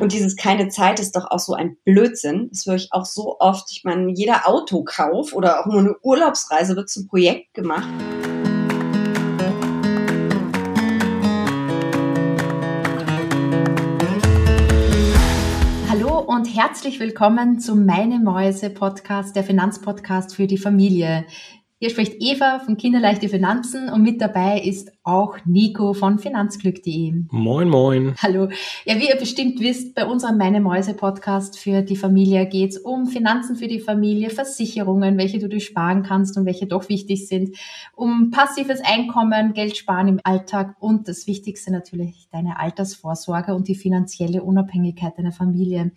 Und dieses keine Zeit ist doch auch so ein Blödsinn. Das höre ich auch so oft. Ich meine, jeder Autokauf oder auch nur eine Urlaubsreise wird zum Projekt gemacht. Hallo und herzlich willkommen zum Meine Mäuse Podcast, der Finanzpodcast für die Familie. Hier spricht Eva von Kinderleichte Finanzen und mit dabei ist auch Nico von finanzglück.de. Moin, moin. Hallo. Ja, wie ihr bestimmt wisst, bei unserem Meine Mäuse Podcast für die Familie geht es um Finanzen für die Familie, Versicherungen, welche du dir sparen kannst und welche doch wichtig sind, um passives Einkommen, Geld sparen im Alltag und das Wichtigste natürlich deine Altersvorsorge und die finanzielle Unabhängigkeit deiner Familie.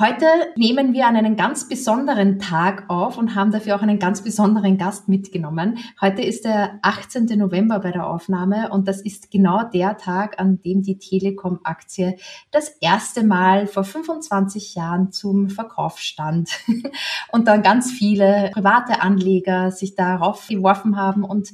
Heute nehmen wir an einen ganz besonderen Tag auf und haben dafür auch einen ganz besonderen Gast mitgenommen. Heute ist der 18. November bei der Aufnahme und das ist genau der Tag, an dem die Telekom-Aktie das erste Mal vor 25 Jahren zum Verkauf stand und dann ganz viele private Anleger sich darauf geworfen haben und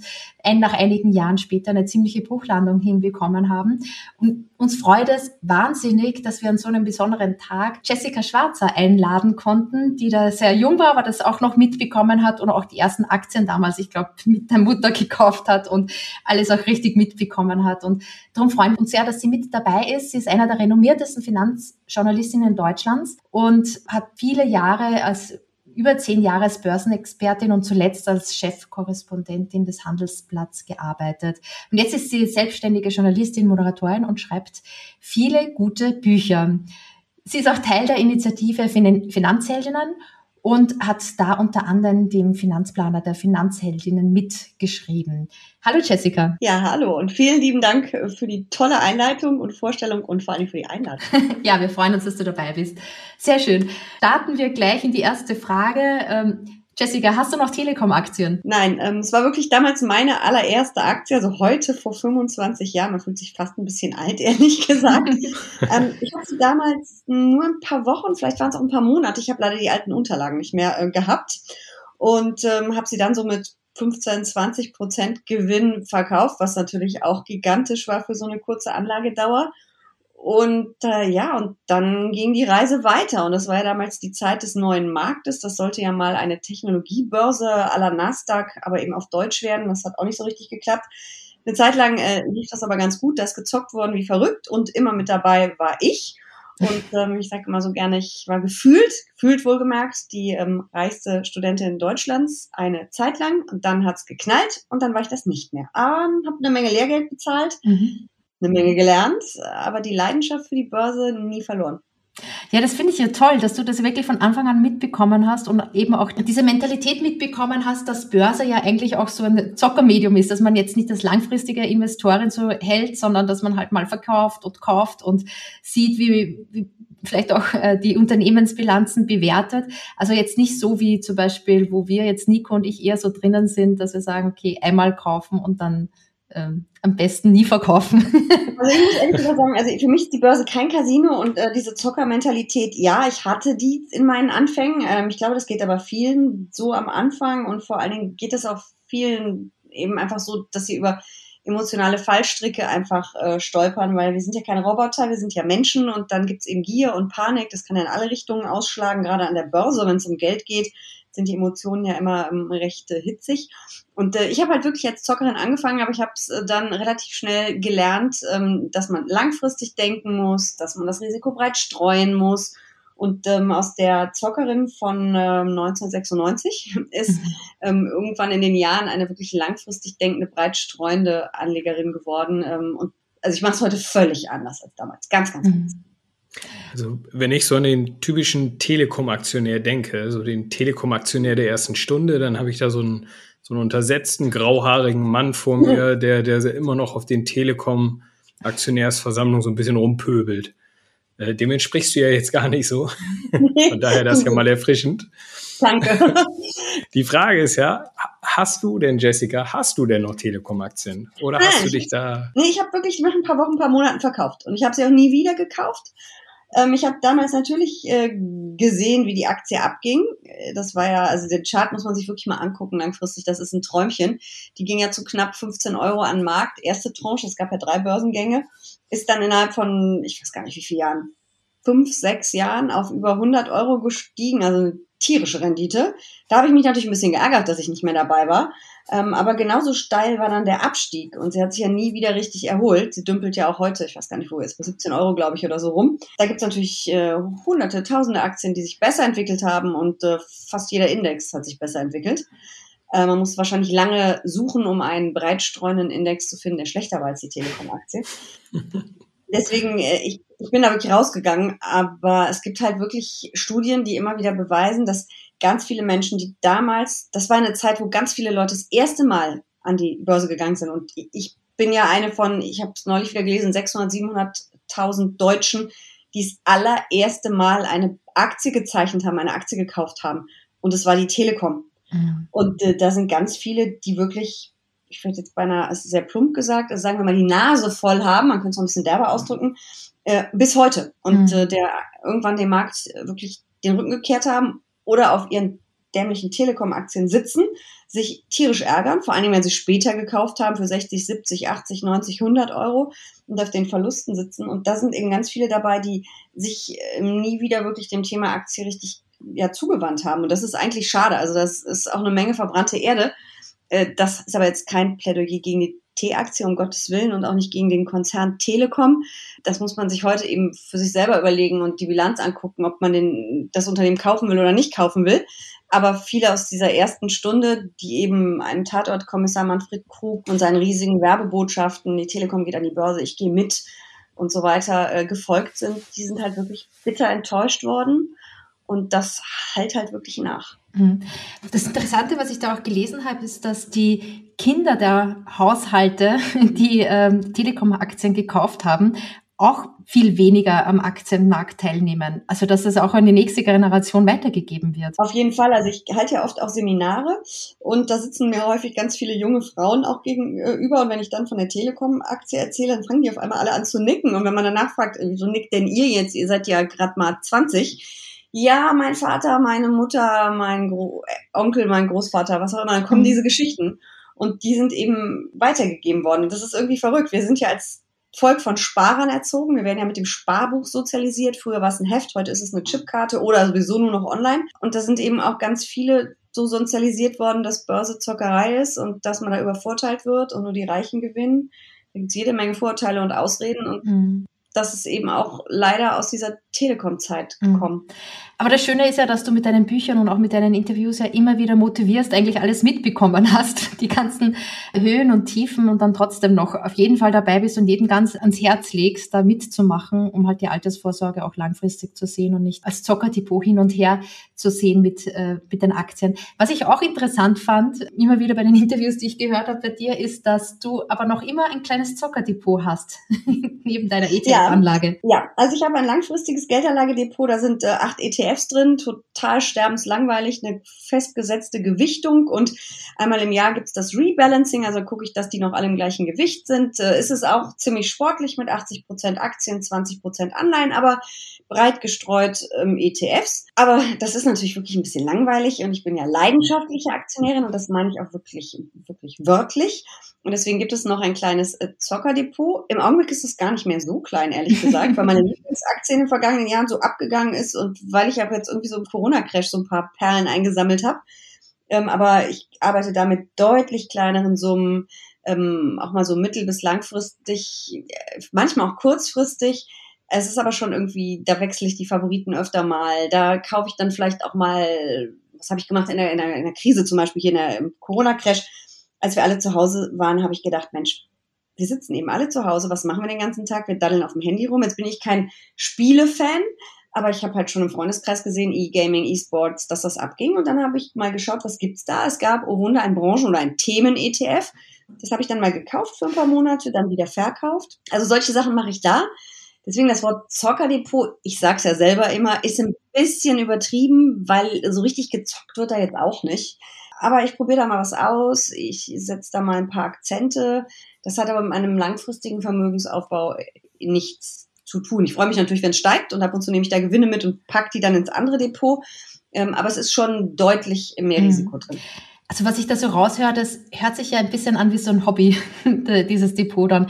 nach einigen Jahren später eine ziemliche Bruchlandung hinbekommen haben. Und uns freut es wahnsinnig, dass wir an so einem besonderen Tag Jessica Schwarzer einladen konnten, die da sehr jung war, aber das auch noch mitbekommen hat und auch die ersten Aktien damals, ich glaube, mit der Mutter gekauft hat und alles auch richtig mitbekommen hat. Und darum freuen wir uns sehr, dass sie mit dabei ist. Sie ist einer der renommiertesten Finanzjournalistinnen Deutschlands und hat viele Jahre als über zehn Jahre als Börsenexpertin und zuletzt als Chefkorrespondentin des Handelsblatts gearbeitet. Und jetzt ist sie selbstständige Journalistin, Moderatorin und schreibt viele gute Bücher. Sie ist auch Teil der Initiative Finanzheldinnen und hat da unter anderem dem Finanzplaner der Finanzheldinnen mitgeschrieben. Hallo Jessica. Ja, hallo und vielen lieben Dank für die tolle Einleitung und Vorstellung und vor allem für die Einladung. ja, wir freuen uns, dass du dabei bist. Sehr schön. Starten wir gleich in die erste Frage. Jessica, hast du noch Telekom-Aktien? Nein, ähm, es war wirklich damals meine allererste Aktie, also heute vor 25 Jahren. Man fühlt sich fast ein bisschen alt, ehrlich gesagt. ähm, ich habe sie damals nur ein paar Wochen, vielleicht waren es auch ein paar Monate. Ich habe leider die alten Unterlagen nicht mehr äh, gehabt und ähm, habe sie dann so mit 15, 20 Prozent Gewinn verkauft, was natürlich auch gigantisch war für so eine kurze Anlagedauer. Und äh, ja, und dann ging die Reise weiter. Und das war ja damals die Zeit des neuen Marktes. Das sollte ja mal eine Technologiebörse à la Nasdaq, aber eben auf Deutsch werden. Das hat auch nicht so richtig geklappt. Eine Zeit lang äh, lief das aber ganz gut. Da ist gezockt worden wie verrückt. Und immer mit dabei war ich. Und ähm, ich sage immer so gerne, ich war gefühlt, gefühlt wohlgemerkt, die ähm, reichste Studentin Deutschlands eine Zeit lang. Und dann hat's geknallt und dann war ich das nicht mehr. Ähm, habe eine Menge Lehrgeld bezahlt. Mhm eine Menge gelernt, aber die Leidenschaft für die Börse nie verloren. Ja, das finde ich ja toll, dass du das wirklich von Anfang an mitbekommen hast und eben auch diese Mentalität mitbekommen hast, dass Börse ja eigentlich auch so ein Zockermedium ist, dass man jetzt nicht das langfristige Investorin so hält, sondern dass man halt mal verkauft und kauft und sieht, wie, wie vielleicht auch äh, die Unternehmensbilanzen bewertet. Also jetzt nicht so wie zum Beispiel, wo wir jetzt Nico und ich eher so drinnen sind, dass wir sagen, okay, einmal kaufen und dann ähm, am besten nie verkaufen. Also ich muss ehrlich sagen, also für mich ist die Börse kein Casino und äh, diese Zockermentalität, ja, ich hatte die in meinen Anfängen. Ähm, ich glaube, das geht aber vielen so am Anfang und vor allen Dingen geht es auch vielen eben einfach so, dass sie über emotionale Fallstricke einfach äh, stolpern, weil wir sind ja keine Roboter, wir sind ja Menschen und dann gibt's eben Gier und Panik, das kann ja in alle Richtungen ausschlagen, gerade an der Börse, wenn es um Geld geht sind die Emotionen ja immer ähm, recht äh, hitzig. Und äh, ich habe halt wirklich als Zockerin angefangen, aber ich habe es äh, dann relativ schnell gelernt, ähm, dass man langfristig denken muss, dass man das Risiko breit streuen muss. Und ähm, aus der Zockerin von ähm, 1996 ist mhm. ähm, irgendwann in den Jahren eine wirklich langfristig denkende, breit streuende Anlegerin geworden. Ähm, und also ich mache es heute völlig anders als damals. Ganz, ganz mhm. anders. Also wenn ich so an den typischen Telekom-Aktionär denke, so den Telekom-Aktionär der ersten Stunde, dann habe ich da so einen, so einen untersetzten, grauhaarigen Mann vor mir, der, der immer noch auf den Telekom-Aktionärsversammlungen so ein bisschen rumpöbelt. Äh, dem entsprichst du ja jetzt gar nicht so. Von daher das ja mal erfrischend. Danke. Die Frage ist ja, hast du denn, Jessica, hast du denn noch Telekom-Aktien? Oder Nein, hast du dich da... Nee, ich habe wirklich nach ein paar Wochen, ein paar Monaten verkauft. Und ich habe sie auch nie wieder gekauft. Ähm, ich habe damals natürlich äh, gesehen, wie die Aktie abging. Äh, das war ja, also den Chart muss man sich wirklich mal angucken langfristig. Das ist ein Träumchen. Die ging ja zu knapp 15 Euro an Markt. Erste Tranche, es gab ja drei Börsengänge, ist dann innerhalb von, ich weiß gar nicht wie viele Jahren, fünf, sechs Jahren auf über 100 Euro gestiegen, also tierische Rendite. Da habe ich mich natürlich ein bisschen geärgert, dass ich nicht mehr dabei war. Ähm, aber genauso steil war dann der Abstieg und sie hat sich ja nie wieder richtig erholt. Sie dümpelt ja auch heute, ich weiß gar nicht wo jetzt, bei 17 Euro glaube ich oder so rum. Da gibt es natürlich äh, hunderte, tausende Aktien, die sich besser entwickelt haben und äh, fast jeder Index hat sich besser entwickelt. Äh, man muss wahrscheinlich lange suchen, um einen breitstreuenden Index zu finden, der schlechter war als die Telekom-Aktie. Deswegen, äh, ich, ich bin da wirklich rausgegangen, aber es gibt halt wirklich Studien, die immer wieder beweisen, dass ganz viele Menschen, die damals, das war eine Zeit, wo ganz viele Leute das erste Mal an die Börse gegangen sind. Und ich bin ja eine von, ich habe es neulich wieder gelesen, 600, 700.000 Deutschen, die das allererste Mal eine Aktie gezeichnet haben, eine Aktie gekauft haben. Und es war die Telekom. Mhm. Und äh, da sind ganz viele, die wirklich, ich würde jetzt beinahe, es ist sehr plump gesagt, also sagen wir mal, die Nase voll haben, man könnte es noch ein bisschen derber ausdrücken, äh, bis heute. Und mhm. äh, der irgendwann den Markt wirklich den Rücken gekehrt haben oder auf ihren dämlichen Telekom-Aktien sitzen, sich tierisch ärgern, vor allem wenn sie später gekauft haben für 60, 70, 80, 90, 100 Euro und auf den Verlusten sitzen. Und da sind eben ganz viele dabei, die sich äh, nie wieder wirklich dem Thema Aktie richtig ja, zugewandt haben. Und das ist eigentlich schade. Also das ist auch eine Menge verbrannte Erde. Äh, das ist aber jetzt kein Plädoyer gegen die T-Aktie, um Gottes Willen, und auch nicht gegen den Konzern Telekom. Das muss man sich heute eben für sich selber überlegen und die Bilanz angucken, ob man den, das Unternehmen kaufen will oder nicht kaufen will. Aber viele aus dieser ersten Stunde, die eben einem Tatortkommissar Manfred Krug und seinen riesigen Werbebotschaften, die Telekom geht an die Börse, ich gehe mit und so weiter, äh, gefolgt sind, die sind halt wirklich bitter enttäuscht worden. Und das halt halt wirklich nach. Mhm. Das Interessante, was ich da auch gelesen habe, ist, dass die Kinder der Haushalte, die ähm, Telekom-Aktien gekauft haben, auch viel weniger am Aktienmarkt teilnehmen. Also dass es auch an die nächste Generation weitergegeben wird. Auf jeden Fall. Also ich halte ja oft auch Seminare und da sitzen mir häufig ganz viele junge Frauen auch gegenüber. Und wenn ich dann von der Telekom-Aktie erzähle, dann fangen die auf einmal alle an zu nicken. Und wenn man danach fragt, wieso nickt denn ihr jetzt? Ihr seid ja gerade mal 20 ja, mein Vater, meine Mutter, mein Gro Onkel, mein Großvater, was auch immer, dann kommen mhm. diese Geschichten. Und die sind eben weitergegeben worden. Und das ist irgendwie verrückt. Wir sind ja als Volk von Sparern erzogen. Wir werden ja mit dem Sparbuch sozialisiert. Früher war es ein Heft, heute ist es eine Chipkarte oder sowieso nur noch online. Und da sind eben auch ganz viele so sozialisiert worden, dass Börse Zockerei ist und dass man da übervorteilt wird und nur die Reichen gewinnen. Da gibt es jede Menge Vorteile und Ausreden. Und mhm das ist eben auch leider aus dieser Telekom-Zeit mhm. gekommen. Aber das Schöne ist ja, dass du mit deinen Büchern und auch mit deinen Interviews ja immer wieder motivierst, eigentlich alles mitbekommen hast, die ganzen Höhen und Tiefen und dann trotzdem noch auf jeden Fall dabei bist und jeden ganz ans Herz legst, da mitzumachen, um halt die Altersvorsorge auch langfristig zu sehen und nicht als Zockerdepot hin und her zu sehen mit, äh, mit den Aktien. Was ich auch interessant fand, immer wieder bei den Interviews, die ich gehört habe bei dir, ist, dass du aber noch immer ein kleines Zockerdepot hast, neben deiner ETF-Anlage. Ja, ja, also ich habe ein langfristiges Geldanlagedepot, da sind äh, acht ETFs drin, total sterbenslangweilig, eine festgesetzte Gewichtung und einmal im Jahr gibt's das Rebalancing, also gucke ich, dass die noch alle im gleichen Gewicht sind. Äh, ist es auch ziemlich sportlich mit 80 Prozent Aktien, 20 Prozent Anleihen, aber breit gestreut ähm, ETFs. Aber das ist natürlich wirklich ein bisschen langweilig und ich bin ja leidenschaftliche Aktionärin und das meine ich auch wirklich, wirklich wörtlich. Und deswegen gibt es noch ein kleines äh, Zockerdepot. Im Augenblick ist es gar nicht mehr so klein, ehrlich gesagt, weil meine Lieblingsaktie in den vergangenen Jahren so abgegangen ist und weil ich aber jetzt irgendwie so im Corona-Crash so ein paar Perlen eingesammelt habe. Ähm, aber ich arbeite da mit deutlich kleineren Summen, ähm, auch mal so mittel- bis langfristig, äh, manchmal auch kurzfristig. Es ist aber schon irgendwie, da wechsle ich die Favoriten öfter mal. Da kaufe ich dann vielleicht auch mal, was habe ich gemacht in der, in der, in der Krise zum Beispiel hier in der, im Corona-Crash. Als wir alle zu Hause waren, habe ich gedacht, Mensch, wir sitzen eben alle zu Hause, was machen wir den ganzen Tag? Wir daddeln auf dem Handy rum. Jetzt bin ich kein Spiele-Fan, aber ich habe halt schon im Freundeskreis gesehen, E-Gaming, E-Sports, dass das abging. Und dann habe ich mal geschaut, was gibt's da? Es gab, oh Wunder, ein Branchen- oder ein Themen-ETF. Das habe ich dann mal gekauft für ein paar Monate, dann wieder verkauft. Also solche Sachen mache ich da. Deswegen das Wort Zockerdepot, ich sag's ja selber immer, ist ein bisschen übertrieben, weil so richtig gezockt wird da jetzt auch nicht. Aber ich probiere da mal was aus, ich setze da mal ein paar Akzente. Das hat aber mit einem langfristigen Vermögensaufbau nichts zu tun. Ich freue mich natürlich, wenn es steigt und ab und zu nehme ich da Gewinne mit und pack die dann ins andere Depot. Ähm, aber es ist schon deutlich mehr mhm. Risiko drin. Also was ich da so raushöre, das hört sich ja ein bisschen an wie so ein Hobby, dieses Depot dann.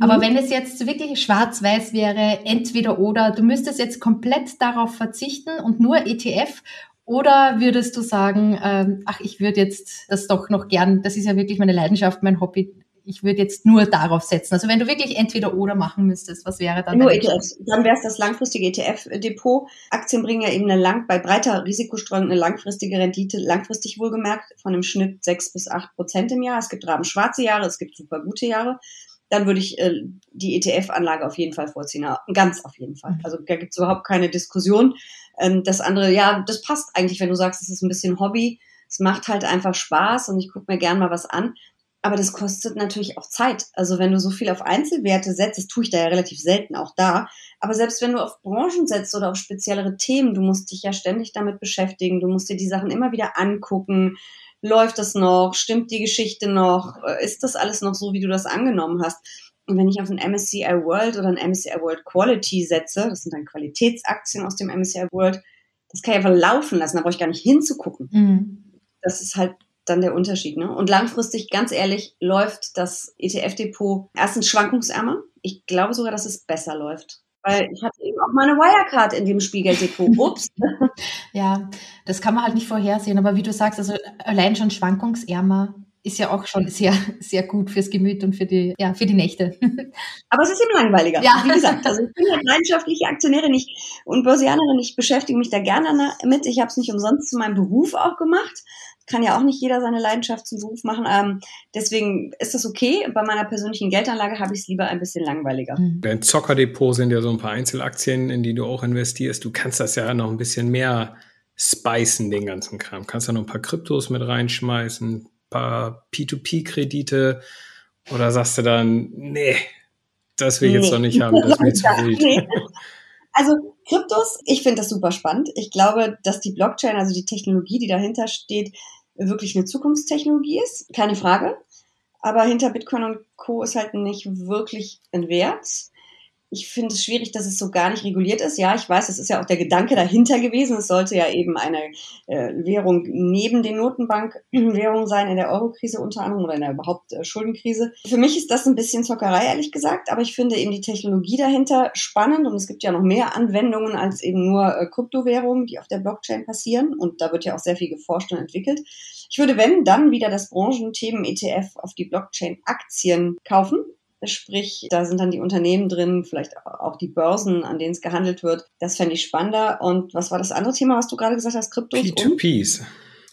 Aber mhm. wenn es jetzt wirklich schwarz-weiß wäre, entweder oder, du müsstest jetzt komplett darauf verzichten und nur ETF oder würdest du sagen, ähm, ach, ich würde jetzt das doch noch gern, das ist ja wirklich meine Leidenschaft, mein Hobby, ich würde jetzt nur darauf setzen. Also wenn du wirklich entweder oder machen müsstest, was wäre dann? Nur ETFs. Dann wäre es das langfristige ETF-Depot. Aktien bringen ja eben eine lang, bei breiter Risikostreuung eine langfristige Rendite, langfristig wohlgemerkt, von im Schnitt sechs bis acht Prozent im Jahr. Es gibt rabenschwarze Jahre, es gibt super gute Jahre. Dann würde ich äh, die ETF-Anlage auf jeden Fall vorziehen. Ganz auf jeden Fall. Mhm. Also da gibt es überhaupt keine Diskussion. Ähm, das andere, ja, das passt eigentlich, wenn du sagst, es ist ein bisschen Hobby. Es macht halt einfach Spaß und ich gucke mir gern mal was an. Aber das kostet natürlich auch Zeit. Also wenn du so viel auf Einzelwerte setzt, das tue ich da ja relativ selten auch da. Aber selbst wenn du auf Branchen setzt oder auf speziellere Themen, du musst dich ja ständig damit beschäftigen. Du musst dir die Sachen immer wieder angucken. Läuft das noch? Stimmt die Geschichte noch? Ist das alles noch so, wie du das angenommen hast? Und wenn ich auf ein MSCI World oder ein MSCI World Quality setze, das sind dann Qualitätsaktien aus dem MSCI World, das kann ich einfach laufen lassen, da brauche ich gar nicht hinzugucken. Mhm. Das ist halt dann der Unterschied. Ne? Und langfristig, ganz ehrlich, läuft das ETF-Depot erstens schwankungsärmer. Ich glaube sogar, dass es besser läuft. Weil ich hatte eben auch mal eine Wirecard in dem Spiegeldepot. Ups. ja, das kann man halt nicht vorhersehen. Aber wie du sagst, also allein schon schwankungsärmer ist ja auch schon sehr, sehr gut fürs Gemüt und für die, ja, für die Nächte. Aber es ist eben langweiliger. Ja. Wie gesagt, also ich bin ja leidenschaftliche Aktionärin ich, und Börsianerin. Ich beschäftige mich da gerne mit. Ich habe es nicht umsonst zu meinem Beruf auch gemacht kann ja auch nicht jeder seine Leidenschaft zum Beruf machen. Ähm, deswegen ist das okay. Bei meiner persönlichen Geldanlage habe ich es lieber ein bisschen langweiliger. Dein mhm. Zockerdepot sind ja so ein paar Einzelaktien, in die du auch investierst. Du kannst das ja noch ein bisschen mehr spicen, den ganzen Kram. Kannst ja noch ein paar Kryptos mit reinschmeißen, ein paar P2P-Kredite oder sagst du dann, nee, das will ich nee. jetzt doch nicht haben, das ist mir zu wild. Nee. Also Kryptos, ich finde das super spannend. Ich glaube, dass die Blockchain, also die Technologie, die dahinter steht, wirklich eine Zukunftstechnologie ist, keine Frage. Aber hinter Bitcoin und Co. ist halt nicht wirklich ein Wert. Ich finde es schwierig, dass es so gar nicht reguliert ist. Ja, ich weiß, das ist ja auch der Gedanke dahinter gewesen. Es sollte ja eben eine äh, Währung neben den Notenbankwährungen sein, in der Eurokrise unter anderem oder in der überhaupt äh, Schuldenkrise. Für mich ist das ein bisschen Zockerei, ehrlich gesagt, aber ich finde eben die Technologie dahinter spannend und es gibt ja noch mehr Anwendungen als eben nur äh, Kryptowährungen, die auf der Blockchain passieren und da wird ja auch sehr viel geforscht und entwickelt. Ich würde, wenn, dann wieder das Branchenthemen ETF auf die Blockchain-Aktien kaufen Sprich, da sind dann die Unternehmen drin, vielleicht auch die Börsen, an denen es gehandelt wird. Das fände ich spannender. Und was war das andere Thema, was du gerade gesagt hast? Kryptos? P2Ps.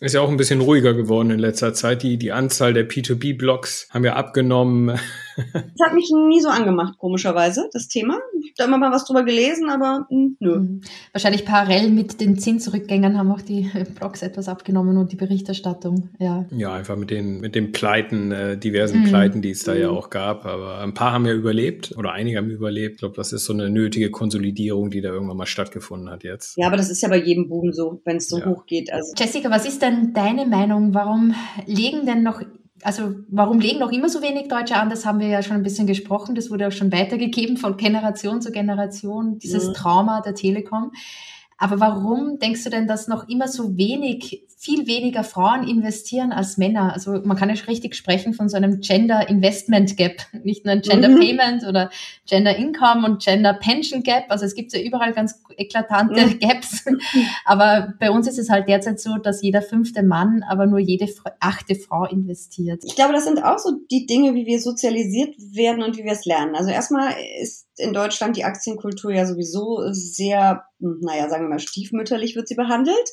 Ist ja auch ein bisschen ruhiger geworden in letzter Zeit. Die, die Anzahl der P2P-Blogs haben ja abgenommen. Das hat mich nie so angemacht, komischerweise, das Thema. Ich habe da immer mal was drüber gelesen, aber mh, hm, nö. Mhm. Wahrscheinlich parallel mit den Zinsrückgängen haben auch die Blogs etwas abgenommen und die Berichterstattung, ja. Ja, einfach mit den, mit den Pleiten, äh, diversen mhm. Pleiten, die es da ja mhm. auch gab. Aber ein paar haben ja überlebt oder einige haben überlebt. Ich glaube, das ist so eine nötige Konsolidierung, die da irgendwann mal stattgefunden hat jetzt. Ja, aber das ist ja bei jedem Boom so, wenn es so ja. hoch geht. Also. Jessica, was ist denn deine Meinung? Warum legen denn noch also warum legen noch immer so wenig Deutsche an? Das haben wir ja schon ein bisschen gesprochen. Das wurde auch schon weitergegeben von Generation zu Generation, dieses ja. Trauma der Telekom. Aber warum denkst du denn, dass noch immer so wenig, viel weniger Frauen investieren als Männer? Also man kann ja richtig sprechen von so einem Gender Investment Gap, nicht nur ein Gender mhm. Payment oder Gender Income und Gender Pension Gap. Also es gibt ja überall ganz eklatante mhm. Gaps. Aber bei uns ist es halt derzeit so, dass jeder fünfte Mann, aber nur jede achte Frau investiert. Ich glaube, das sind auch so die Dinge, wie wir sozialisiert werden und wie wir es lernen. Also erstmal ist in Deutschland die Aktienkultur ja sowieso sehr, naja, sagen wir mal, stiefmütterlich wird sie behandelt.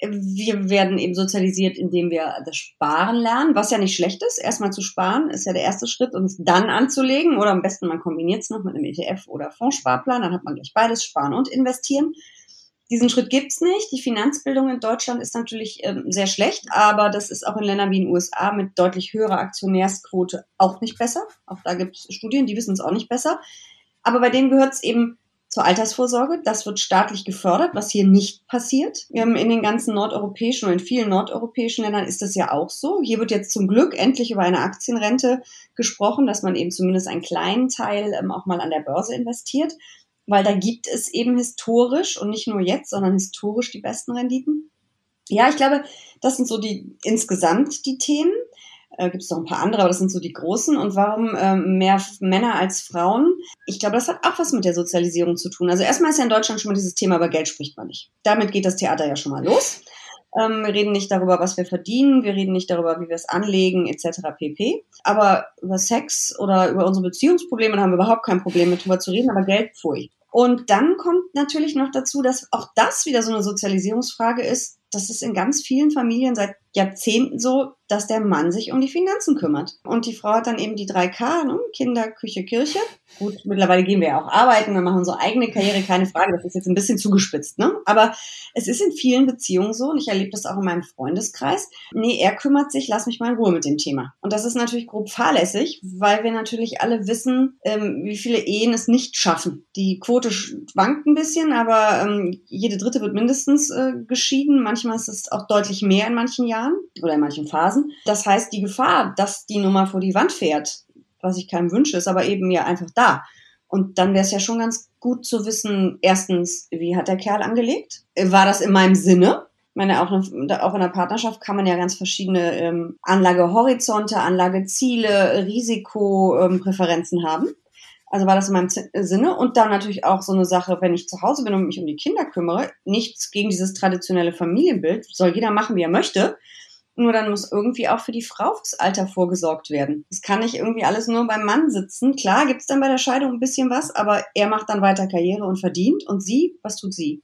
Wir werden eben sozialisiert, indem wir das Sparen lernen, was ja nicht schlecht ist. Erstmal zu sparen ist ja der erste Schritt und es dann anzulegen. Oder am besten man kombiniert es noch mit einem ETF oder Fondssparplan, dann hat man gleich beides, sparen und investieren. Diesen Schritt gibt's nicht. Die Finanzbildung in Deutschland ist natürlich ähm, sehr schlecht, aber das ist auch in Ländern wie in den USA mit deutlich höherer Aktionärsquote auch nicht besser. Auch da gibt's Studien, die wissen es auch nicht besser. Aber bei denen gehört es eben zur Altersvorsorge. Das wird staatlich gefördert, was hier nicht passiert. In den ganzen nordeuropäischen oder in vielen nordeuropäischen Ländern ist das ja auch so. Hier wird jetzt zum Glück endlich über eine Aktienrente gesprochen, dass man eben zumindest einen kleinen Teil ähm, auch mal an der Börse investiert, weil da gibt es eben historisch und nicht nur jetzt, sondern historisch die besten Renditen. Ja, ich glaube, das sind so die insgesamt die Themen. Äh, Gibt es noch ein paar andere, aber das sind so die großen. Und warum ähm, mehr Männer als Frauen? Ich glaube, das hat auch was mit der Sozialisierung zu tun. Also erstmal ist ja in Deutschland schon mal dieses Thema, über Geld spricht man nicht. Damit geht das Theater ja schon mal los. Ähm, wir reden nicht darüber, was wir verdienen, wir reden nicht darüber, wie wir es anlegen, etc. pp. Aber über Sex oder über unsere Beziehungsprobleme haben wir überhaupt kein Problem mit drüber zu reden, aber Geld, pfui. Und dann kommt natürlich noch dazu, dass auch das wieder so eine Sozialisierungsfrage ist. Das ist in ganz vielen Familien seit Jahrzehnten so, dass der Mann sich um die Finanzen kümmert. Und die Frau hat dann eben die 3K, ne? Kinder, Küche, Kirche. Gut, mittlerweile gehen wir ja auch arbeiten, wir machen unsere eigene Karriere, keine Frage, das ist jetzt ein bisschen zugespitzt, ne? Aber es ist in vielen Beziehungen so, und ich erlebe das auch in meinem Freundeskreis. Nee, er kümmert sich, lass mich mal in Ruhe mit dem Thema. Und das ist natürlich grob fahrlässig, weil wir natürlich alle wissen, ähm, wie viele Ehen es nicht schaffen. Die Quote schwankt ein bisschen, aber ähm, jede dritte wird mindestens äh, geschieden. Manchmal ist es auch deutlich mehr in manchen Jahren oder in manchen Phasen. Das heißt, die Gefahr, dass die Nummer vor die Wand fährt, was ich keinem wünsche, ist aber eben ja einfach da. Und dann wäre es ja schon ganz gut zu wissen, erstens, wie hat der Kerl angelegt? War das in meinem Sinne? Ich meine, auch, auch in der Partnerschaft kann man ja ganz verschiedene ähm, Anlagehorizonte, Anlageziele, Risikopräferenzen ähm, haben. Also war das in meinem Sinne. Und dann natürlich auch so eine Sache, wenn ich zu Hause bin und mich um die Kinder kümmere, nichts gegen dieses traditionelle Familienbild, soll jeder machen, wie er möchte. Nur dann muss irgendwie auch für die Frau fürs Alter vorgesorgt werden. Es kann nicht irgendwie alles nur beim Mann sitzen. Klar gibt es dann bei der Scheidung ein bisschen was, aber er macht dann weiter Karriere und verdient. Und sie, was tut sie?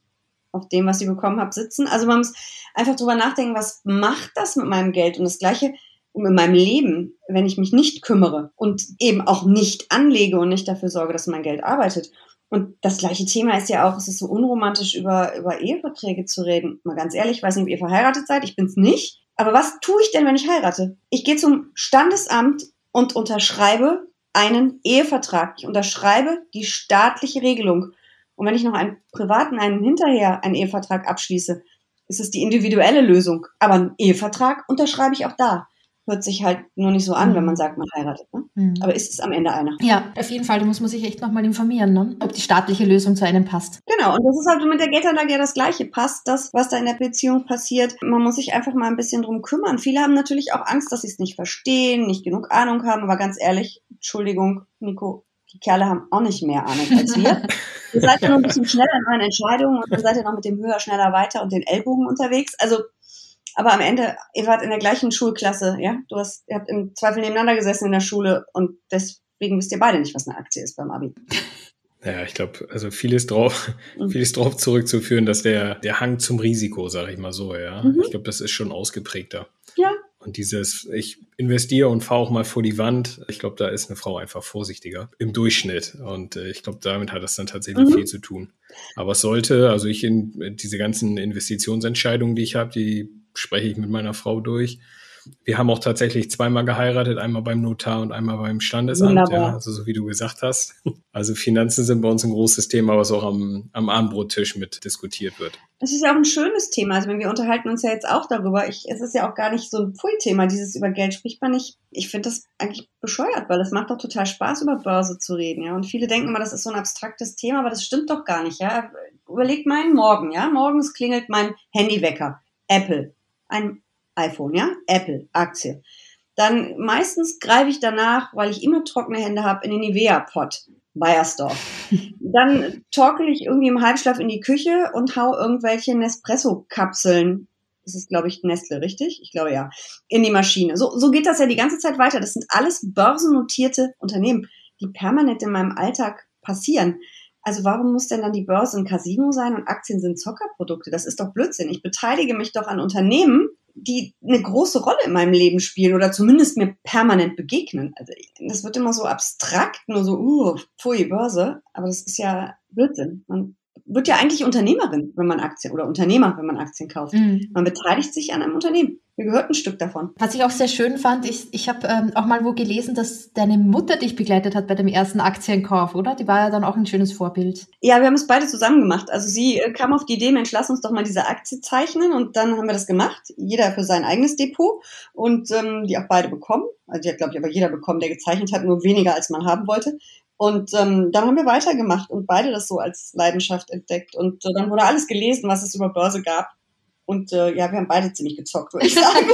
Auf dem, was sie bekommen hat, sitzen. Also man muss einfach drüber nachdenken, was macht das mit meinem Geld? Und das Gleiche in meinem Leben, wenn ich mich nicht kümmere und eben auch nicht anlege und nicht dafür sorge, dass mein Geld arbeitet. Und das gleiche Thema ist ja auch, es ist so unromantisch, über, über Eheverträge zu reden. Mal ganz ehrlich, ich weiß nicht, ob ihr verheiratet seid, ich bin's nicht. Aber was tue ich denn, wenn ich heirate? Ich gehe zum Standesamt und unterschreibe einen Ehevertrag. Ich unterschreibe die staatliche Regelung. Und wenn ich noch einen privaten, einen hinterher einen Ehevertrag abschließe, ist es die individuelle Lösung. Aber einen Ehevertrag unterschreibe ich auch da hört sich halt nur nicht so an, mhm. wenn man sagt, man heiratet. Ne? Mhm. Aber ist es am Ende einer? Ja, auf jeden Fall. Da muss man sich echt nochmal informieren, ne? ob die staatliche Lösung zu einem passt. Genau. Und das ist halt mit der Geldanlage ja das Gleiche. Passt das, was da in der Beziehung passiert? Man muss sich einfach mal ein bisschen drum kümmern. Viele haben natürlich auch Angst, dass sie es nicht verstehen, nicht genug Ahnung haben. Aber ganz ehrlich, Entschuldigung, Nico, die Kerle haben auch nicht mehr Ahnung als wir. ihr seid ja noch ein bisschen schneller in euren Entscheidungen und dann seid ihr noch mit dem Höher, schneller, weiter und den Ellbogen unterwegs. Also aber am Ende, ihr wart in der gleichen Schulklasse, ja? Du hast, ihr habt im Zweifel nebeneinander gesessen in der Schule und deswegen wisst ihr beide nicht, was eine Aktie ist beim Abi. Ja, ich glaube, also vieles drauf, mhm. vieles drauf zurückzuführen, dass der, der Hang zum Risiko, sage ich mal so, ja. Mhm. Ich glaube, das ist schon ausgeprägter. Ja. Und dieses, ich investiere und fahre auch mal vor die Wand, ich glaube, da ist eine Frau einfach vorsichtiger im Durchschnitt. Und äh, ich glaube, damit hat das dann tatsächlich mhm. viel zu tun. Aber es sollte, also ich in diese ganzen Investitionsentscheidungen, die ich habe, die spreche ich mit meiner Frau durch. Wir haben auch tatsächlich zweimal geheiratet, einmal beim Notar und einmal beim Standesamt, ja, also so wie du gesagt hast. Also Finanzen sind bei uns ein großes Thema, was auch am, am Abendbrottisch mit diskutiert wird. Das ist ja auch ein schönes Thema. Also wir unterhalten uns ja jetzt auch darüber. Ich, es ist ja auch gar nicht so ein Pfui-Thema, dieses über Geld spricht man nicht. Ich finde das eigentlich bescheuert, weil es macht doch total Spaß, über Börse zu reden, ja. Und viele denken immer, das ist so ein abstraktes Thema, aber das stimmt doch gar nicht, ja. Überlegt meinen Morgen, ja. Morgens klingelt mein Handywecker. Apple ein iPhone, ja, Apple, Aktie. Dann meistens greife ich danach, weil ich immer trockene Hände habe, in den Nivea-Pot, Bayersdorf. Dann torkel ich irgendwie im Halbschlaf in die Küche und hau irgendwelche Nespresso-Kapseln, das ist, glaube ich, Nestle, richtig? Ich glaube ja, in die Maschine. So, so geht das ja die ganze Zeit weiter. Das sind alles börsennotierte Unternehmen, die permanent in meinem Alltag passieren. Also warum muss denn dann die Börse ein Casino sein und Aktien sind Zockerprodukte? Das ist doch Blödsinn. Ich beteilige mich doch an Unternehmen, die eine große Rolle in meinem Leben spielen oder zumindest mir permanent begegnen. Also das wird immer so abstrakt, nur so, uh, pfui, Börse. Aber das ist ja Blödsinn. Man wird ja eigentlich Unternehmerin, wenn man Aktien oder Unternehmer, wenn man Aktien kauft. Mhm. Man beteiligt sich an einem Unternehmen. Mir gehört ein Stück davon. Was ich auch sehr schön fand, ich, ich habe ähm, auch mal wo gelesen, dass deine Mutter dich begleitet hat bei dem ersten Aktienkauf, oder? Die war ja dann auch ein schönes Vorbild. Ja, wir haben es beide zusammen gemacht. Also sie äh, kam auf die Idee, Mensch, lass uns doch mal diese Aktie zeichnen und dann haben wir das gemacht. Jeder für sein eigenes Depot und ähm, die auch beide bekommen. Also die hat, glaube ich, aber jeder bekommen, der gezeichnet hat, nur weniger als man haben wollte. Und ähm, dann haben wir weitergemacht und beide das so als Leidenschaft entdeckt. Und äh, dann wurde alles gelesen, was es über Börse gab. Und äh, ja, wir haben beide ziemlich gezockt, würde ich sagen.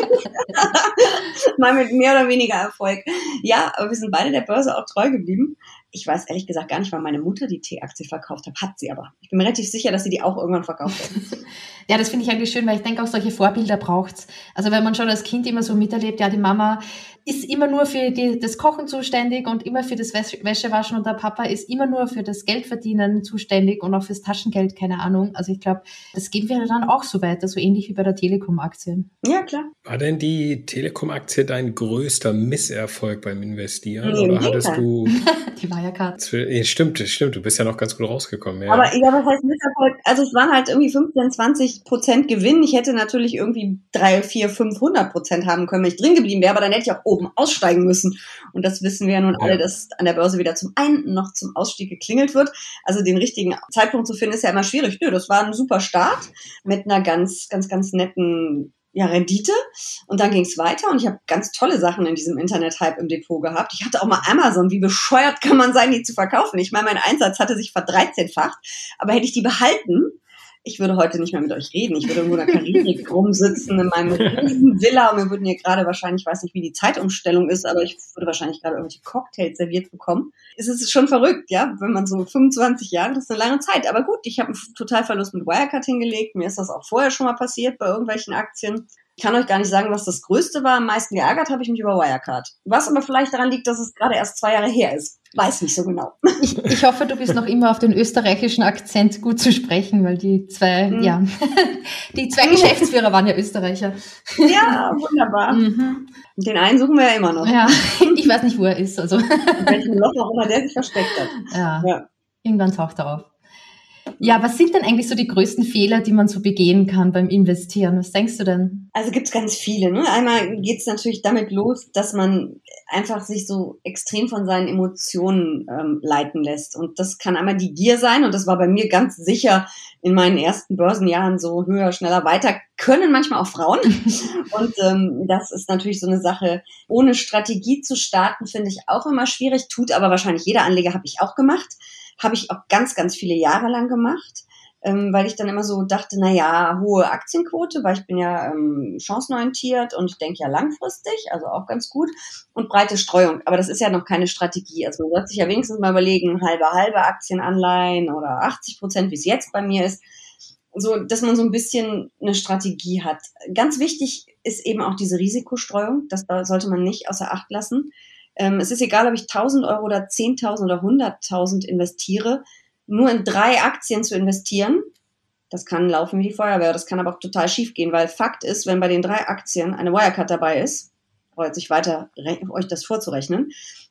Mal mit mehr oder weniger Erfolg. Ja, aber wir sind beide der Börse auch treu geblieben. Ich weiß ehrlich gesagt gar nicht, wann meine Mutter die T-Aktie verkauft hat. Hat sie aber. Ich bin mir relativ sicher, dass sie die auch irgendwann verkauft hat. ja, das finde ich eigentlich schön, weil ich denke, auch solche Vorbilder braucht's. Also wenn man schon als Kind immer so miterlebt, ja, die Mama ist immer nur für die, das Kochen zuständig und immer für das Wäschewaschen und der Papa ist immer nur für das Geldverdienen zuständig und auch fürs Taschengeld, keine Ahnung. Also ich glaube, das geben wir dann auch so weiter, so ähnlich wie bei der Telekom-Aktie. Ja, klar. War denn die Telekom-Aktie dein größter Misserfolg beim Investieren? Nee, oder hattest du. die Wirecard. Stimmt, stimmt, du bist ja noch ganz gut rausgekommen. Ja. Aber ja, was heißt Misserfolg? Also es waren halt irgendwie 15, 20 Prozent Gewinn. Ich hätte natürlich irgendwie 3, 4, 500 Prozent haben können, wenn ich drin geblieben wäre, aber dann hätte ich auch oben aussteigen müssen. Und das wissen wir ja nun alle, dass an der Börse weder zum Einen noch zum Ausstieg geklingelt wird. Also den richtigen Zeitpunkt zu finden, ist ja immer schwierig. Nö, das war ein super Start mit einer ganz, ganz, ganz netten ja, Rendite. Und dann ging es weiter und ich habe ganz tolle Sachen in diesem Internet-Hype im Depot gehabt. Ich hatte auch mal Amazon. Wie bescheuert kann man sein, die zu verkaufen? Ich meine, mein Einsatz hatte sich verdreizehnfacht, aber hätte ich die behalten, ich würde heute nicht mehr mit euch reden. Ich würde irgendwo in der Karibik rumsitzen in meinem riesen Villa und wir würden hier gerade wahrscheinlich, ich weiß nicht, wie die Zeitumstellung ist, aber ich würde wahrscheinlich gerade irgendwelche Cocktails serviert bekommen. Es ist schon verrückt, ja, wenn man so 25 Jahre, das ist eine lange Zeit. Aber gut, ich habe einen Totalverlust mit Wirecard hingelegt. Mir ist das auch vorher schon mal passiert bei irgendwelchen Aktien. Ich kann euch gar nicht sagen, was das Größte war. Am meisten geärgert habe ich mich über Wirecard. Was aber vielleicht daran liegt, dass es gerade erst zwei Jahre her ist. Weiß nicht so genau. Ich, ich hoffe, du bist noch immer auf den österreichischen Akzent gut zu sprechen, weil die zwei, mhm. ja, die zwei Geschäftsführer waren ja Österreicher. Ja, wunderbar. Mhm. Den einen suchen wir ja immer noch. Ja, ich weiß nicht, wo er ist. Also. In welchem Loch auch immer der sich versteckt hat. Ja. ja. Irgendwann taucht er auf. Ja, was sind denn eigentlich so die größten Fehler, die man so begehen kann beim Investieren? Was denkst du denn? Also gibt es ganz viele. Ne? Einmal geht es natürlich damit los, dass man einfach sich so extrem von seinen Emotionen ähm, leiten lässt. Und das kann einmal die Gier sein, und das war bei mir ganz sicher in meinen ersten Börsenjahren so höher, schneller, weiter, können manchmal auch Frauen. und ähm, das ist natürlich so eine Sache. Ohne Strategie zu starten, finde ich auch immer schwierig, tut aber wahrscheinlich jeder Anleger, habe ich auch gemacht. Habe ich auch ganz, ganz viele Jahre lang gemacht, ähm, weil ich dann immer so dachte, na ja, hohe Aktienquote, weil ich bin ja ähm, chancenorientiert und denke ja langfristig, also auch ganz gut. Und breite Streuung, aber das ist ja noch keine Strategie. Also man sollte sich ja wenigstens mal überlegen, halbe, halbe Aktienanleihen oder 80 Prozent, wie es jetzt bei mir ist so, dass man so ein bisschen eine Strategie hat. Ganz wichtig ist eben auch diese Risikostreuung. Das sollte man nicht außer Acht lassen. Ähm, es ist egal, ob ich 1000 Euro oder 10.000 oder 100.000 investiere, nur in drei Aktien zu investieren, das kann laufen wie die Feuerwehr, das kann aber auch total schief gehen, weil Fakt ist, wenn bei den drei Aktien eine Wirecard dabei ist, freut sich weiter, euch das vorzurechnen.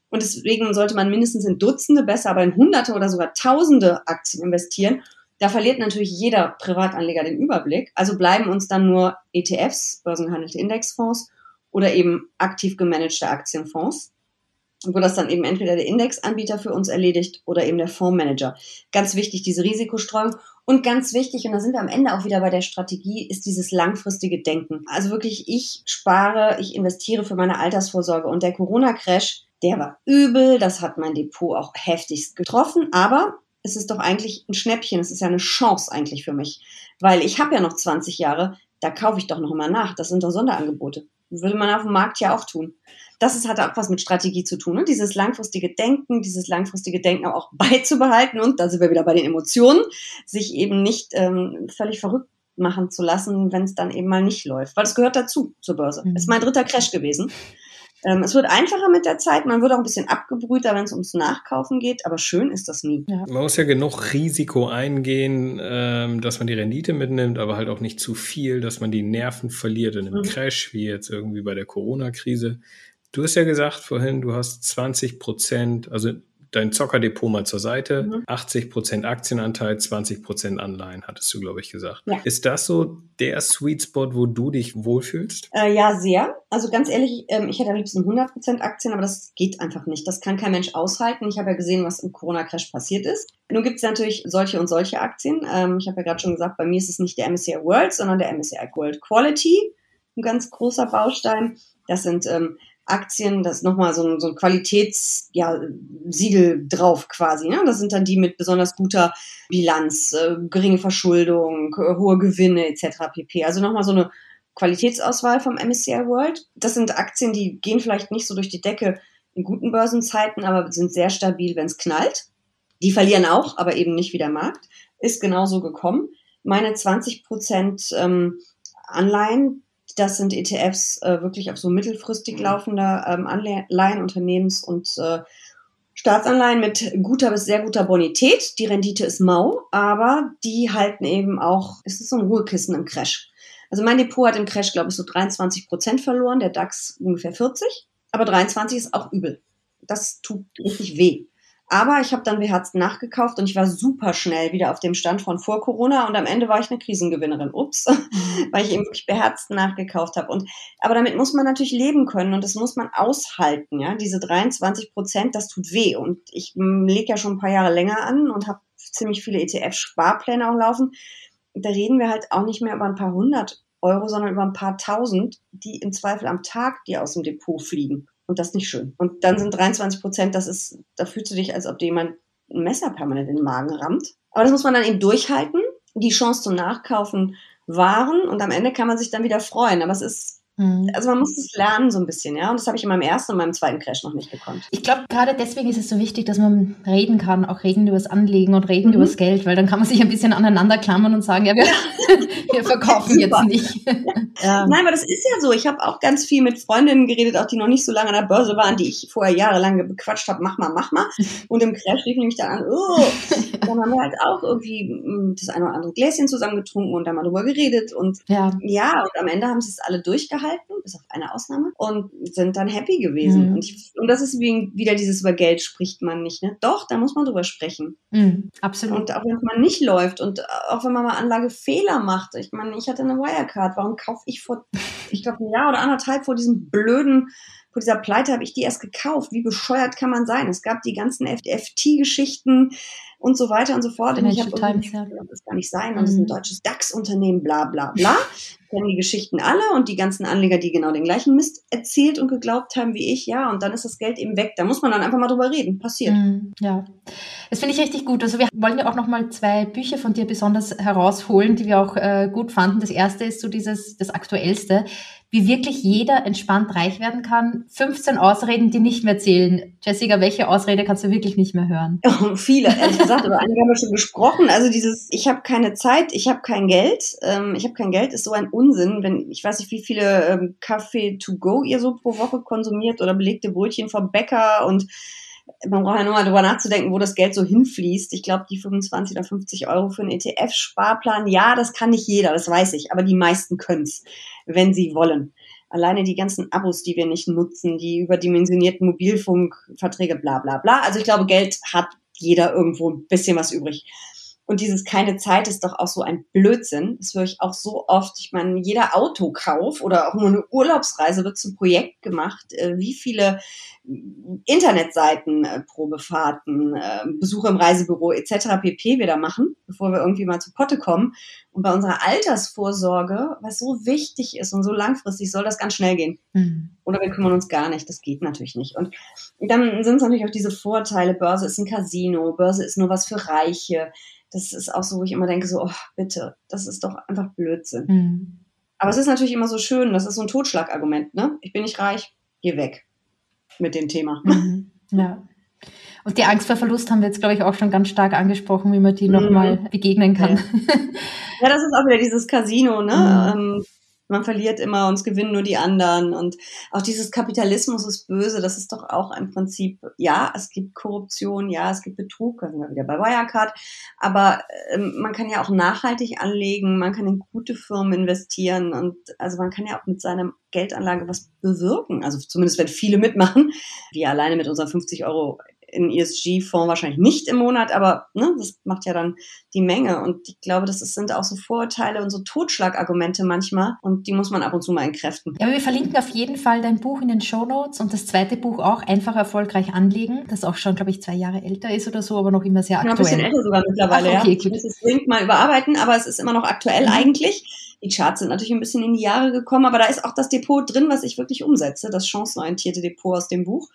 Und deswegen sollte man mindestens in Dutzende, besser aber in Hunderte oder sogar Tausende Aktien investieren. Da verliert natürlich jeder Privatanleger den Überblick. Also bleiben uns dann nur ETFs, börsengehandelte Indexfonds oder eben aktiv gemanagte Aktienfonds wo das dann eben entweder der Indexanbieter für uns erledigt oder eben der Fondsmanager. Ganz wichtig, diese Risikostreuung. Und ganz wichtig, und da sind wir am Ende auch wieder bei der Strategie, ist dieses langfristige Denken. Also wirklich, ich spare, ich investiere für meine Altersvorsorge. Und der Corona-Crash, der war übel, das hat mein Depot auch heftigst getroffen, aber es ist doch eigentlich ein Schnäppchen, es ist ja eine Chance eigentlich für mich. Weil ich habe ja noch 20 Jahre, da kaufe ich doch noch mal nach. Das sind doch Sonderangebote. Würde man auf dem Markt ja auch tun das ist, hat auch was mit Strategie zu tun. Ne? Dieses langfristige Denken, dieses langfristige Denken auch beizubehalten und da sind wir wieder bei den Emotionen, sich eben nicht ähm, völlig verrückt machen zu lassen, wenn es dann eben mal nicht läuft. Weil es gehört dazu zur Börse. Mhm. ist mein dritter Crash gewesen. Ähm, es wird einfacher mit der Zeit, man wird auch ein bisschen abgebrühter, wenn es ums Nachkaufen geht, aber schön ist das nie. Ja. Man muss ja genug Risiko eingehen, ähm, dass man die Rendite mitnimmt, aber halt auch nicht zu viel, dass man die Nerven verliert in einem mhm. Crash, wie jetzt irgendwie bei der Corona-Krise. Du hast ja gesagt vorhin, du hast 20 Prozent, also dein Zockerdepot mal zur Seite, mhm. 80 Prozent Aktienanteil, 20 Prozent Anleihen, hattest du, glaube ich, gesagt. Ja. Ist das so der Sweet Spot, wo du dich wohlfühlst? Äh, ja, sehr. Also ganz ehrlich, ähm, ich hätte am liebsten 100 Prozent Aktien, aber das geht einfach nicht. Das kann kein Mensch aushalten. Ich habe ja gesehen, was im Corona-Crash passiert ist. Nun gibt es natürlich solche und solche Aktien. Ähm, ich habe ja gerade schon gesagt, bei mir ist es nicht der MSCI World, sondern der MSCI World Quality. Ein ganz großer Baustein. Das sind ähm, Aktien, das ist nochmal so ein, so ein Qualitätssiegel ja, drauf quasi. Ne? Das sind dann die mit besonders guter Bilanz, äh, geringe Verschuldung, äh, hohe Gewinne etc. pp. Also nochmal so eine Qualitätsauswahl vom MSCI World. Das sind Aktien, die gehen vielleicht nicht so durch die Decke in guten Börsenzeiten, aber sind sehr stabil, wenn es knallt. Die verlieren auch, aber eben nicht wie der Markt. Ist genauso gekommen. Meine 20 Prozent ähm, Anleihen, das sind ETFs äh, wirklich auf so mittelfristig laufender ähm, Anleihen, Unternehmens- und äh, Staatsanleihen mit guter bis sehr guter Bonität. Die Rendite ist mau, aber die halten eben auch, es ist so ein Ruhekissen im Crash. Also mein Depot hat im Crash, glaube ich, so 23 Prozent verloren, der DAX ungefähr 40, aber 23 ist auch übel. Das tut richtig weh. Aber ich habe dann beherzt nachgekauft und ich war super schnell wieder auf dem Stand von vor Corona und am Ende war ich eine Krisengewinnerin. Ups, weil ich eben wirklich beherzt nachgekauft habe. Und aber damit muss man natürlich leben können und das muss man aushalten. Ja, diese 23 Prozent, das tut weh. Und ich lege ja schon ein paar Jahre länger an und habe ziemlich viele ETF-Sparpläne auch laufen. Da reden wir halt auch nicht mehr über ein paar hundert Euro, sondern über ein paar tausend, die im Zweifel am Tag dir aus dem Depot fliegen. Und das ist nicht schön. Und dann sind 23 Prozent, das ist, da fühlst du dich, als ob dir jemand ein Messer permanent in den Magen rammt. Aber das muss man dann eben durchhalten. Die Chance zum Nachkaufen wahren und am Ende kann man sich dann wieder freuen. Aber es ist. Also man muss es lernen so ein bisschen, ja. Und das habe ich in meinem ersten und meinem zweiten Crash noch nicht gekonnt. Ich glaube, gerade deswegen ist es so wichtig, dass man reden kann, auch reden über das Anlegen und reden mhm. über das Geld, weil dann kann man sich ein bisschen aneinander klammern und sagen, ja, wir, wir verkaufen jetzt nicht. ja. Nein, aber das ist ja so. Ich habe auch ganz viel mit Freundinnen geredet, auch die noch nicht so lange an der Börse waren, die ich vorher jahrelang bequatscht habe, mach mal, mach mal. Und im Crash rief nämlich dann an, oh, dann haben wir halt auch irgendwie mm, das eine oder andere Gläschen zusammengetrunken und dann mal drüber geredet. Und ja, ja und am Ende haben sie es alle durchgehalten gehalten, bis auf eine Ausnahme, und sind dann happy gewesen. Mhm. Und, ich, und, das ist wie, wieder dieses über Geld spricht man nicht. Ne? Doch, da muss man drüber sprechen. Mhm, absolut. Und auch wenn man nicht läuft und auch wenn man mal Anlagefehler macht. Ich meine, ich hatte eine Wirecard. Warum kaufe ich vor, ich glaube, ein Jahr oder anderthalb vor diesem blöden vor dieser Pleite habe ich die erst gekauft. Wie bescheuert kann man sein? Es gab die ganzen FT-Geschichten und so weiter und so fort. Und ich habe das gar nicht sein. Und es ist ein mhm. deutsches DAX-Unternehmen, bla bla bla kennen die Geschichten alle und die ganzen Anleger, die genau den gleichen Mist erzählt und geglaubt haben wie ich, ja, und dann ist das Geld eben weg. Da muss man dann einfach mal drüber reden. Passiert. Mm, ja, das finde ich richtig gut. Also wir wollen ja auch noch mal zwei Bücher von dir besonders herausholen, die wir auch äh, gut fanden. Das erste ist so dieses, das aktuellste wie wirklich jeder entspannt reich werden kann. 15 Ausreden, die nicht mehr zählen. Jessica, welche Ausrede kannst du wirklich nicht mehr hören? Oh, viele, ehrlich gesagt, aber einige haben wir schon gesprochen. Also dieses, ich habe keine Zeit, ich habe kein Geld, ähm, ich habe kein Geld, ist so ein Unsinn. Wenn ich weiß nicht, wie viele ähm, Kaffee to go ihr so pro Woche konsumiert oder belegte Brötchen vom Bäcker und man braucht ja nur mal drüber nachzudenken, wo das Geld so hinfließt. Ich glaube, die 25 oder 50 Euro für einen ETF-Sparplan, ja, das kann nicht jeder, das weiß ich, aber die meisten können's, wenn sie wollen. Alleine die ganzen Abos, die wir nicht nutzen, die überdimensionierten Mobilfunkverträge, bla bla bla. Also ich glaube, Geld hat jeder irgendwo ein bisschen was übrig. Und dieses keine Zeit ist doch auch so ein Blödsinn. Das höre ich auch so oft. Ich meine, jeder Autokauf oder auch nur eine Urlaubsreise wird zum Projekt gemacht. Äh, wie viele Internetseiten, äh, Probefahrten, äh, Besuche im Reisebüro etc. pp. wir da machen, bevor wir irgendwie mal zu Potte kommen. Und bei unserer Altersvorsorge, was so wichtig ist und so langfristig, soll das ganz schnell gehen. Mhm. Oder wir kümmern uns gar nicht. Das geht natürlich nicht. Und dann sind es natürlich auch diese Vorteile. Börse ist ein Casino, Börse ist nur was für Reiche das ist auch so, wo ich immer denke, so, oh, bitte, das ist doch einfach Blödsinn. Mhm. Aber es ist natürlich immer so schön, das ist so ein Totschlagargument, ne? Ich bin nicht reich, geh weg mit dem Thema. Mhm. Ja. Und die Angst vor Verlust haben wir jetzt, glaube ich, auch schon ganz stark angesprochen, wie man die mhm. nochmal begegnen kann. Ja. ja. das ist auch wieder dieses Casino, ne? Mhm. Ähm, man verliert immer und es gewinnen nur die anderen. Und auch dieses Kapitalismus ist böse, das ist doch auch im Prinzip, ja, es gibt Korruption, ja, es gibt Betrug, da sind wir wieder bei Wirecard, aber ähm, man kann ja auch nachhaltig anlegen, man kann in gute Firmen investieren und also man kann ja auch mit seiner Geldanlage was bewirken. Also zumindest wenn viele mitmachen. Wir alleine mit unseren 50 Euro in ESG-Fonds wahrscheinlich nicht im Monat, aber ne, das macht ja dann die Menge. Und ich glaube, das sind auch so Vorurteile und so Totschlagargumente manchmal und die muss man ab und zu mal entkräften. Ja, aber wir verlinken auf jeden Fall dein Buch in den Show Notes und das zweite Buch auch, einfach erfolgreich anlegen, das auch schon, glaube ich, zwei Jahre älter ist oder so, aber noch immer sehr aktuell. Ja, ein bisschen älter sogar mittlerweile, Ach, okay, ja. Ich muss es dringend mal überarbeiten, aber es ist immer noch aktuell mhm. eigentlich Die Charts sind natürlich ein bisschen in die Jahre gekommen, aber da ist auch das Depot drin, was ich wirklich umsetze, das chancenorientierte Depot aus dem Buch.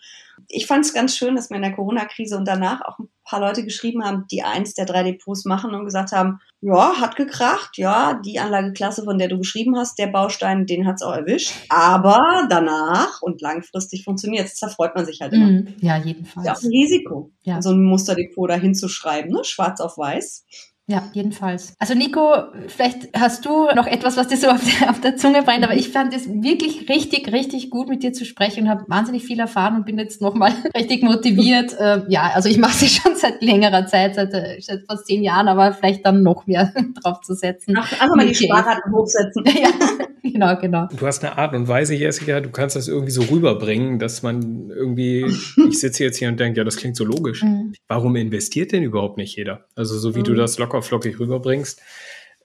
Ich fand es ganz schön, dass mir in der Corona-Krise und danach auch ein paar Leute geschrieben haben, die eins der drei Depots machen und gesagt haben, ja, hat gekracht, ja, die Anlageklasse, von der du geschrieben hast, der Baustein, den hat's auch erwischt. Aber danach und langfristig funktioniert es. Da freut man sich halt immer. Mm, ja, jedenfalls. Ja, auch ein Risiko, ja. so ein Musterdepot da hinzuschreiben, ne? schwarz auf weiß. Ja, jedenfalls. Also Nico, vielleicht hast du noch etwas, was dir so auf der, auf der Zunge brennt, aber ich fand es wirklich richtig, richtig gut mit dir zu sprechen und habe wahnsinnig viel erfahren und bin jetzt nochmal richtig motiviert. Äh, ja, also ich mache sie schon seit längerer Zeit, seit, äh, seit fast zehn Jahren, aber vielleicht dann noch mehr drauf zu setzen. Ach, einfach mal die Sparraten hochsetzen. ja, genau, genau. Du hast eine Art und Weise, Jessica, du kannst das irgendwie so rüberbringen, dass man irgendwie, ich sitze jetzt hier und denke, ja, das klingt so logisch. Mhm. Warum investiert denn überhaupt nicht jeder? Also so wie mhm. du das locker flockig rüberbringst.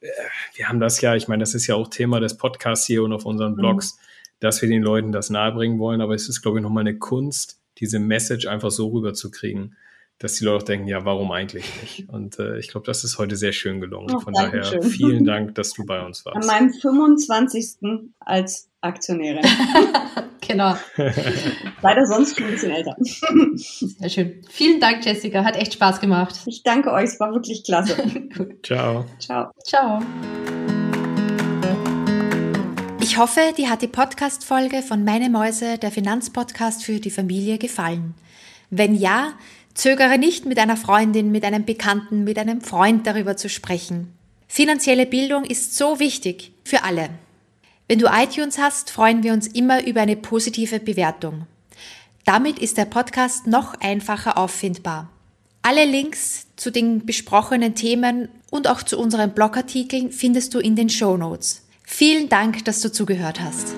Äh, wir haben das ja, ich meine, das ist ja auch Thema des Podcasts hier und auf unseren mhm. Blogs, mhm. dass wir den Leuten das nahebringen wollen, aber es ist, glaube ich, nochmal eine Kunst, diese Message einfach so rüberzukriegen, dass die Leute auch denken, ja, warum eigentlich nicht? Und äh, ich glaube, das ist heute sehr schön gelungen. Oh, Von daher schön. vielen Dank, dass du bei uns warst. An meinem 25. als Aktionärin. genau. Leider sonst schon ein bisschen älter. Sehr schön. Vielen Dank, Jessica. Hat echt Spaß gemacht. Ich danke euch. Es war wirklich klasse. Ciao. Ciao. Ciao. Ich hoffe, dir hat die Podcast-Folge von Meine Mäuse, der Finanzpodcast für die Familie, gefallen. Wenn ja, zögere nicht, mit einer Freundin, mit einem Bekannten, mit einem Freund darüber zu sprechen. Finanzielle Bildung ist so wichtig für alle. Wenn du iTunes hast, freuen wir uns immer über eine positive Bewertung. Damit ist der Podcast noch einfacher auffindbar. Alle Links zu den besprochenen Themen und auch zu unseren Blogartikeln findest du in den Show Notes. Vielen Dank, dass du zugehört hast.